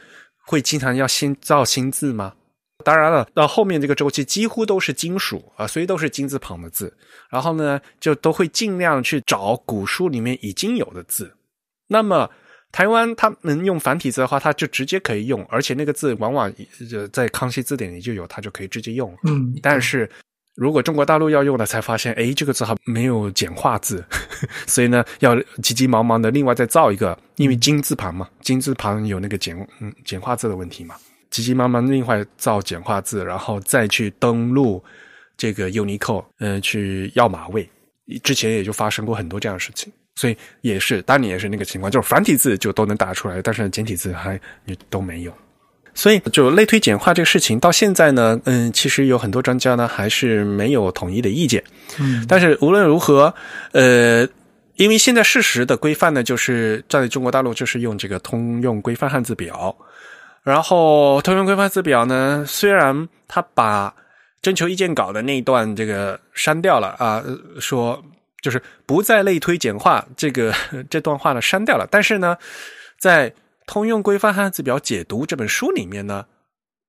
Speaker 1: 会经常要新造新字吗？当然了，到后面这个周期几乎都是金属啊，所以都是金字旁的字。然后呢，就都会尽量去找古书里面已经有的字。那么台湾他们用繁体字的话，它就直接可以用，而且那个字往往呃在康熙字典里就有，它就可以直接用。
Speaker 2: 嗯，
Speaker 1: 但是如果中国大陆要用了，才发现，哎，这个字还没有简化字，所以呢，要急急忙忙的另外再造一个，因为金字旁嘛，金字旁有那个简嗯简化字的问题嘛，急急忙忙另外造简化字，然后再去登录这个 Unicode，呃，去要码位。之前也就发生过很多这样的事情，所以也是当年也是那个情况，就是繁体字就都能打出来，但是简体字还也都没有。所以，就类推简化这个事情，到现在呢，嗯，其实有很多专家呢还是没有统一的意见。
Speaker 2: 嗯。
Speaker 1: 但是无论如何，呃，因为现在事实的规范呢，就是在中国大陆就是用这个通用规范汉字表，然后通用规范字表呢，虽然他把征求意见稿的那一段这个删掉了啊、呃说就是不再类推简化这个 这段话呢删掉了，但是呢，在《通用规范汉字表解读》这本书里面呢，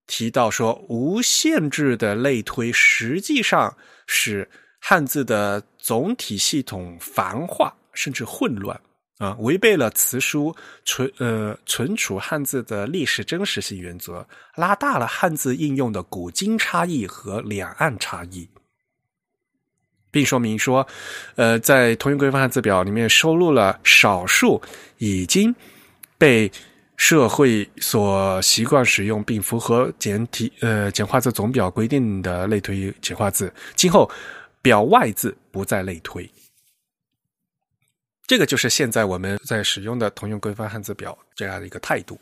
Speaker 1: 提到说无限制的类推实际上使汉字的总体系统繁化甚至混乱啊，违背了词书存呃存储汉字的历史真实性原则，拉大了汉字应用的古今差异和两岸差异。并说明说，呃，在通用规范汉字表里面收录了少数已经被社会所习惯使用并符合简体呃简化字总表规定的类推简化字，今后表外字不再类推。这个就是现在我们在使用的通用规范汉字表这样的一个态度。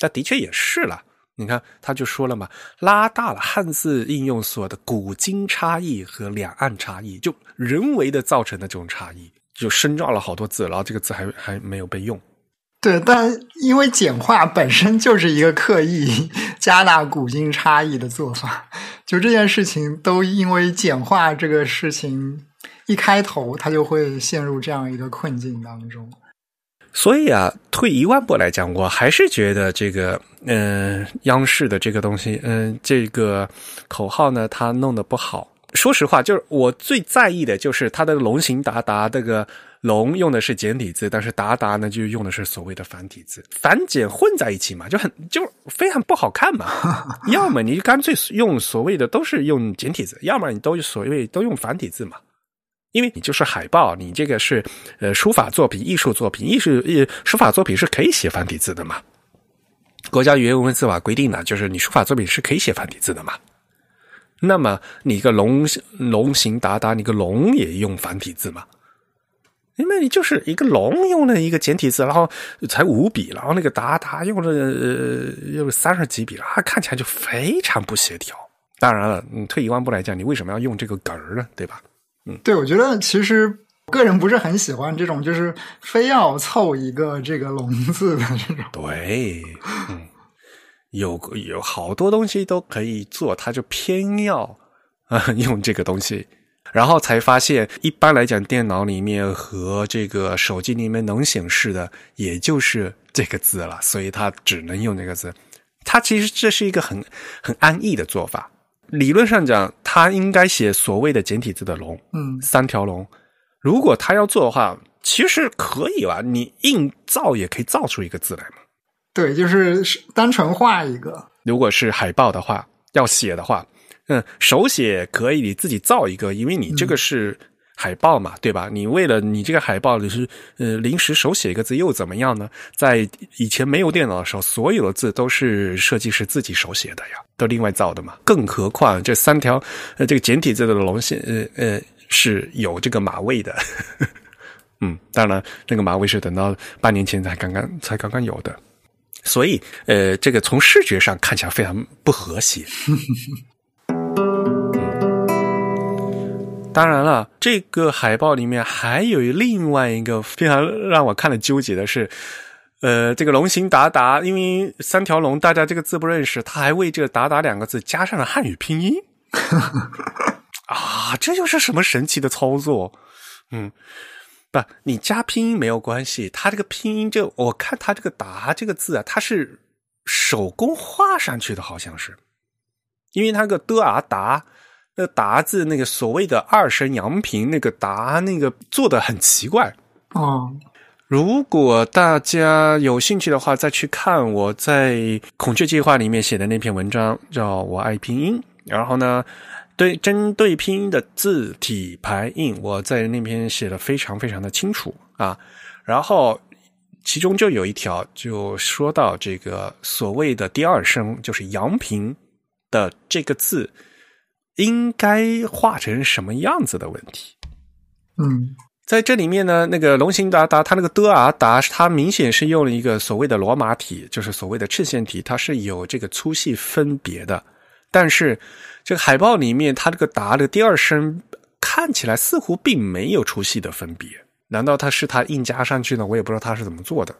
Speaker 1: 那的确也是了。你看，他就说了嘛，拉大了汉字应用所的古今差异和两岸差异，就人为的造成的这种差异，就深造了好多字，然后这个字还还没有被用。
Speaker 2: 对，但因为简化本身就是一个刻意加大古今差异的做法，就这件事情都因为简化这个事情一开头，它就会陷入这样一个困境当中。
Speaker 1: 所以啊，退一万步来讲，我还是觉得这个，嗯、央视的这个东西，嗯、这个口号呢，它弄得不好。说实话，就是我最在意的就是它的龙行达达这个“龙”用的是简体字，但是“达达”呢就用的是所谓的繁体字，繁简混在一起嘛，就很就非常不好看嘛。要么你干脆用所谓的都是用简体字，要么你都所谓都用繁体字嘛。因为你就是海报，你这个是呃书法作品、艺术作品，艺术呃书法作品是可以写繁体字的嘛？国家语言文字法规定的，就是你书法作品是可以写繁体字的嘛？那么你个龙龙形达达，你个龙也用繁体字嘛？因为你就是一个龙用了一个简体字，然后才五笔，然后那个达达用了呃用了三十几笔，啊，看起来就非常不协调。当然了，你退一万步来讲，你为什么要用这个梗儿呢？对吧？
Speaker 2: 嗯对，我觉得其实个人不是很喜欢这种，就是非要凑一个这个“龙”字的这种。
Speaker 1: 对，嗯，有有好多东西都可以做，他就偏要啊用这个东西，然后才发现，一般来讲，电脑里面和这个手机里面能显示的，也就是这个字了，所以它只能用这个字。它其实这是一个很很安逸的做法。理论上讲，它应该写所谓的简体字的龙，
Speaker 2: 嗯
Speaker 1: 三条龙。如果他要做的话，其实可以吧？你硬造也可以造出一个字来嘛。
Speaker 2: 对，就是单纯画一个，
Speaker 1: 如果是海报的话，要写的话，嗯，手写可以你自己造一个，因为你这个是海报嘛，对吧？你为了你这个海报，你是呃临时手写一个字又怎么样呢？在以前没有电脑的时候，所有的字都是设计师自己手写的呀，都另外造的嘛。更何况这三条呃这个简体字的龙线呃呃是有这个马位的，嗯，当然那个马位是等到半年前才刚刚才刚刚有的。所以，呃，这个从视觉上看起来非常不和谐。当然了，这个海报里面还有另外一个非常让我看了纠结的是，呃，这个龙行达达，因为三条龙大家这个字不认识，他还为这“达达”两个字加上了汉语拼音。啊，这又是什么神奇的操作？嗯。不，你加拼音没有关系。它这个拼音，就我看它这个“达”这个字啊，它是手工画上去的，好像是，因为它个的啊达，那“达”字那个所谓的二声阳平，那个“达”那个做的很奇怪
Speaker 2: 哦。
Speaker 1: 如果大家有兴趣的话，再去看我在孔雀计划里面写的那篇文章，叫《我爱拼音》，然后呢。对，针对拼音的字体排印，我在那篇写的非常非常的清楚啊。然后其中就有一条，就说到这个所谓的第二声，就是阳平的这个字应该画成什么样子的问题。
Speaker 2: 嗯，
Speaker 1: 在这里面呢，那个龙行达达，它那个的啊达，它明显是用了一个所谓的罗马体，就是所谓的衬线体，它是有这个粗细分别的，但是。这个海报里面，它这个“达”的第二声看起来似乎并没有粗细的分别，难道它是它硬加上去呢？我也不知道它是怎么做的。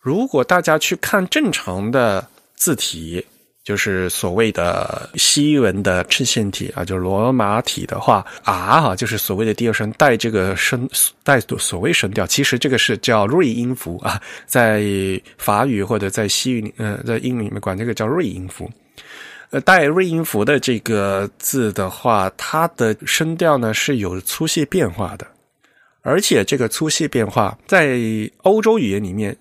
Speaker 1: 如果大家去看正常的字体，就是所谓的西文的衬线体啊，就是罗马体的话，“r” 哈，就是所谓的第二声带这个声带所谓声调，其实这个是叫瑞音符啊，在法语或者在西语，呃，在英语里面管这个叫瑞音符。呃，带瑞音符的这个字的话，它的声调呢是有粗细变化的，而且这个粗细变化在欧洲语言里面，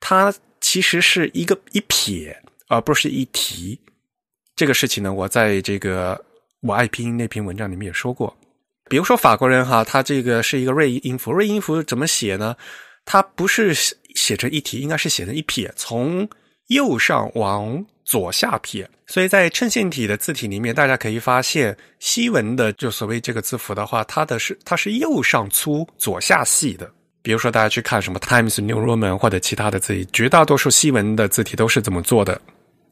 Speaker 1: 它其实是一个一撇，而不是一提。这个事情呢，我在这个我爱拼音那篇文章里面也说过。比如说法国人哈，他这个是一个瑞音符，瑞音符怎么写呢？它不是写成一提，应该是写成一撇，从右上往左下撇。所以在衬线体的字体里面，大家可以发现西文的就所谓这个字符的话，它的是它是右上粗左下细的。比如说大家去看什么 Times New Roman 或者其他的字体，绝大多数西文的字体都是这么做的。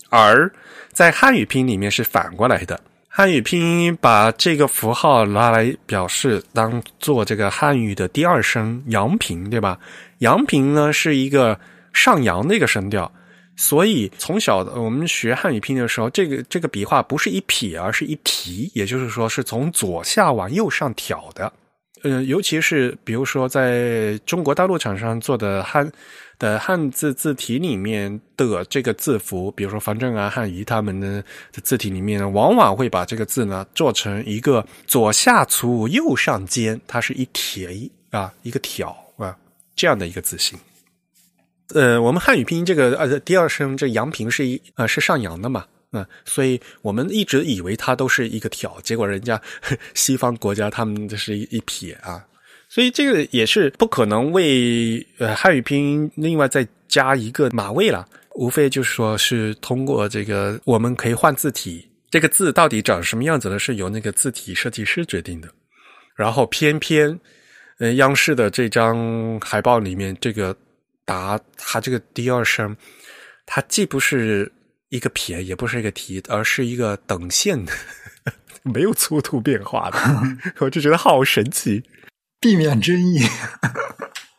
Speaker 1: 而在汉语拼音里面是反过来的，汉语拼音把这个符号拿来表示当做这个汉语的第二声阳平，对吧？阳平呢是一个上扬的一个声调。所以从小我们学汉语拼音的时候，这个这个笔画不是一撇，而是一提，也就是说是从左下往右上挑的。呃，尤其是比如说在中国大陆厂商做的汉的汉字字体里面的这个字符，比如说方正啊、汉仪他们的字体里面呢，往往会把这个字呢做成一个左下粗、右上尖，它是一撇啊，一个挑啊这样的一个字形。呃，我们汉语拼音这个呃第二声这阳平是一呃是上扬的嘛，嗯，所以我们一直以为它都是一个挑，结果人家 西方国家他们这是一一撇啊，所以这个也是不可能为呃汉语拼音另外再加一个马位了，无非就是说是通过这个我们可以换字体，这个字到底长什么样子呢？是由那个字体设计师决定的，然后偏偏呃央视的这张海报里面这个。达，它这个第二声，它既不是一个撇，也不是一个提，而是一个等线的，没有粗度变化的，我就觉得好神奇，
Speaker 2: 避免争议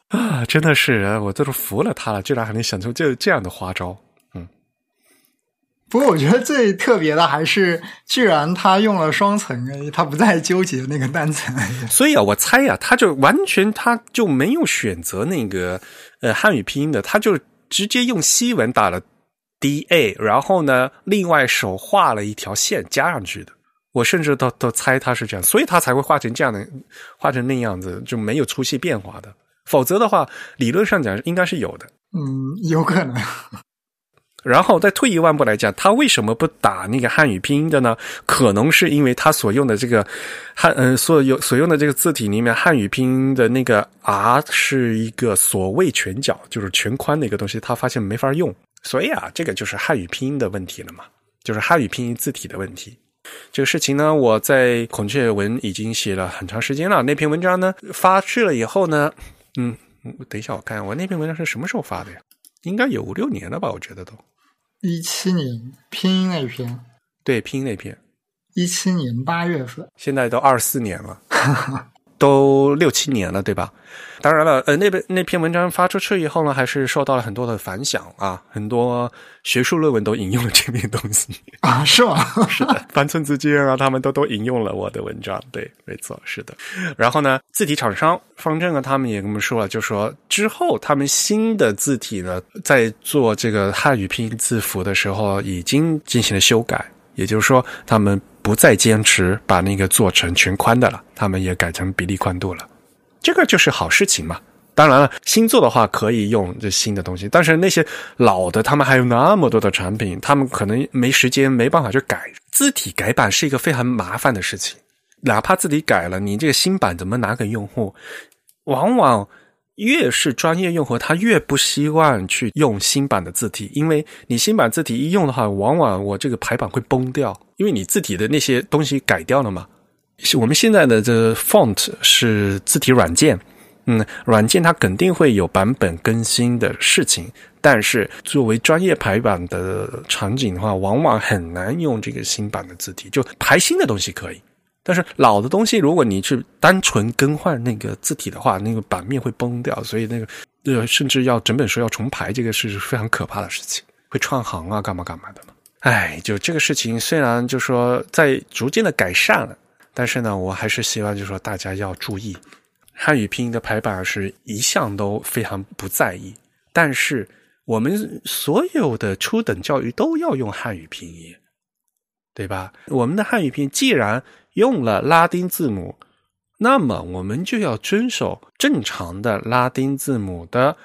Speaker 1: 啊！真的是，我都是服了他了，居然还能想出这这样的花招。嗯，
Speaker 2: 不过我觉得最特别的还是，居然他用了双层 A，他不再纠结那个单层 A。
Speaker 1: 所以啊，我猜呀、他就完全他就没有选择那个呃汉语拼音的，他就直接用西文打了 D A，然后呢，另外手画了一条线加上去的。我甚至都都猜他是这样，所以他才会画成这样的，画成那样子，就没有粗细变化的。否则的话，理论上讲应该是有的。
Speaker 2: 嗯，有可能。
Speaker 1: 然后再退一万步来讲，他为什么不打那个汉语拼音的呢？可能是因为他所用的这个汉嗯、所有所用的这个字体里面，汉语拼音的那个 R 是一个所谓全角，就是全宽的一个东西，他发现没法用，所以啊，这个就是汉语拼音的问题了嘛，就是汉语拼音字体的问题。这个事情呢，我在孔雀文已经写了很长时间了。那篇文章呢发去了以后呢，嗯，等一下我看我那篇文章是什么时候发的呀？应该有五六年了吧，我觉得都。
Speaker 2: 一七年拼音那篇，
Speaker 1: 对，拼音那篇，
Speaker 2: 一七年八月份，
Speaker 1: 现在都二四年了，都六七年了，对吧？当然了，呃，那篇那篇文章发出去以后呢，还是受到了很多的反响啊，很多学术论文都引用了这篇东西
Speaker 2: 啊，是吗？
Speaker 1: 是的，番村之介啊，他们都都引用了我的文章，对，没错，是的。然后呢，字体厂商方正啊，他们也跟我们说了，就说之后他们新的字体呢，在做这个汉语拼音字符的时候，已经进行了修改，也就是说，他们不再坚持把那个做成全宽的了，他们也改成比例宽度了。这个就是好事情嘛。当然了，新做的话可以用这新的东西，但是那些老的，他们还有那么多的产品，他们可能没时间，没办法去改。字体改版是一个非常麻烦的事情，哪怕字体改了，你这个新版怎么拿给用户？往往越是专业用户，他越不希望去用新版的字体，因为你新版字体一用的话，往往我这个排版会崩掉，因为你字体的那些东西改掉了嘛。我们现在的这 font 是字体软件，嗯，软件它肯定会有版本更新的事情，但是作为专业排版的场景的话，往往很难用这个新版的字体。就排新的东西可以，但是老的东西，如果你去单纯更换那个字体的话，那个版面会崩掉，所以那个呃，甚至要整本书要重排，这个是非常可怕的事情，会串行啊，干嘛干嘛的嘛。哎，就这个事情，虽然就说在逐渐的改善了。但是呢，我还是希望，就说大家要注意，汉语拼音的排版是一向都非常不在意。但是我们所有的初等教育都要用汉语拼音，对吧？我们的汉语拼音既然用了拉丁字母，那么我们就要遵守正常的拉丁字母的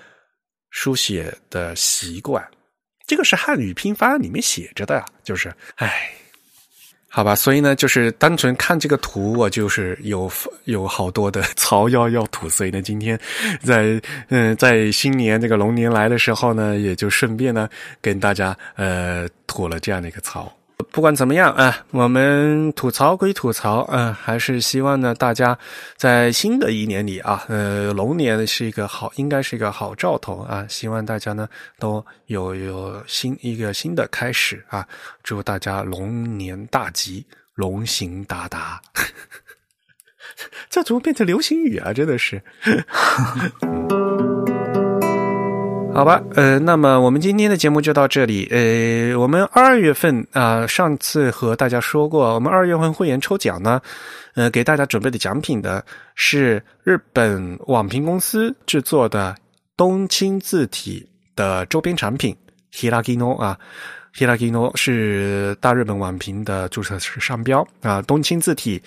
Speaker 1: 书写的习惯。这个是汉语拼音里面写着的，就是，唉。好吧，所以呢，就是单纯看这个图，我就是有有好多的槽要要吐。所以呢，今天在嗯，在新年这个龙年来的时候呢，也就顺便呢跟大家呃吐了这样的一个槽。不管怎么样啊，我们吐槽归吐槽，嗯、呃，还是希望呢大家在新的一年里啊，呃，龙年是一个好，应该是一个好兆头啊，希望大家呢都有有新一个新的开始啊，祝大家龙年大吉，龙行达达。这怎么变成流行语啊？真的是。好吧，呃，那么我们今天的节目就到这里。呃，我们二月份啊、呃，上次和大家说过，我们二月份会员抽奖呢，呃，给大家准备的奖品的是日本网评公司制作的东青字体的周边产品 Hiragino 啊，Hiragino 是大日本网评的注册商标啊，东青字体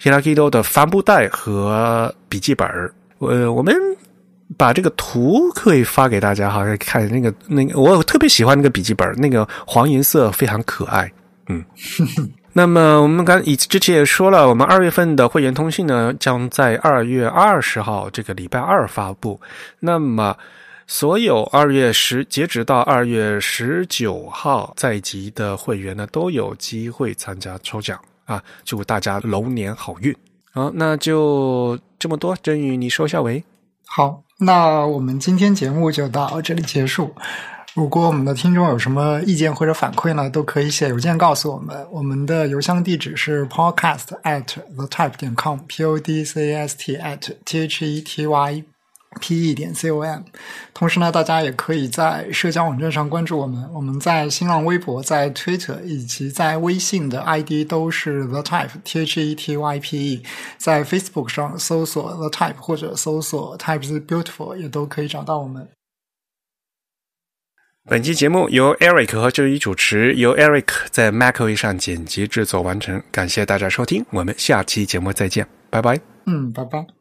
Speaker 1: Hiragino 的帆布袋和笔记本呃，我们。把这个图可以发给大家哈，看那个那个，我特别喜欢那个笔记本，那个黄颜色非常可爱。嗯，那么我们刚以之前也说了，我们二月份的会员通信呢，将在二月二十号这个礼拜二发布。那么所有二月十截止到二月十九号在籍的会员呢，都有机会参加抽奖啊！祝大家龙年好运。好，那就这么多。真宇，你收下尾。
Speaker 2: 好。那我们今天节目就到这里结束。如果我们的听众有什么意见或者反馈呢，都可以写邮件告诉我们。我们的邮箱地址是 podcast at the type 点 com，p o d c a s t at t h e t y P E 点 C O M。同时呢，大家也可以在社交网站上关注我们。我们在新浪微博、在 Twitter 以及在微信的 ID 都是 The Type T H E T Y P E。在 Facebook 上搜索 The Type 或者搜索 Type is Beautiful 也都可以找到我们。
Speaker 1: 本期节目由 Eric 和周一主持，由 Eric 在 MacOS 上剪辑制作完成。感谢大家收听，我们下期节目再见，拜拜。
Speaker 2: 嗯，拜拜。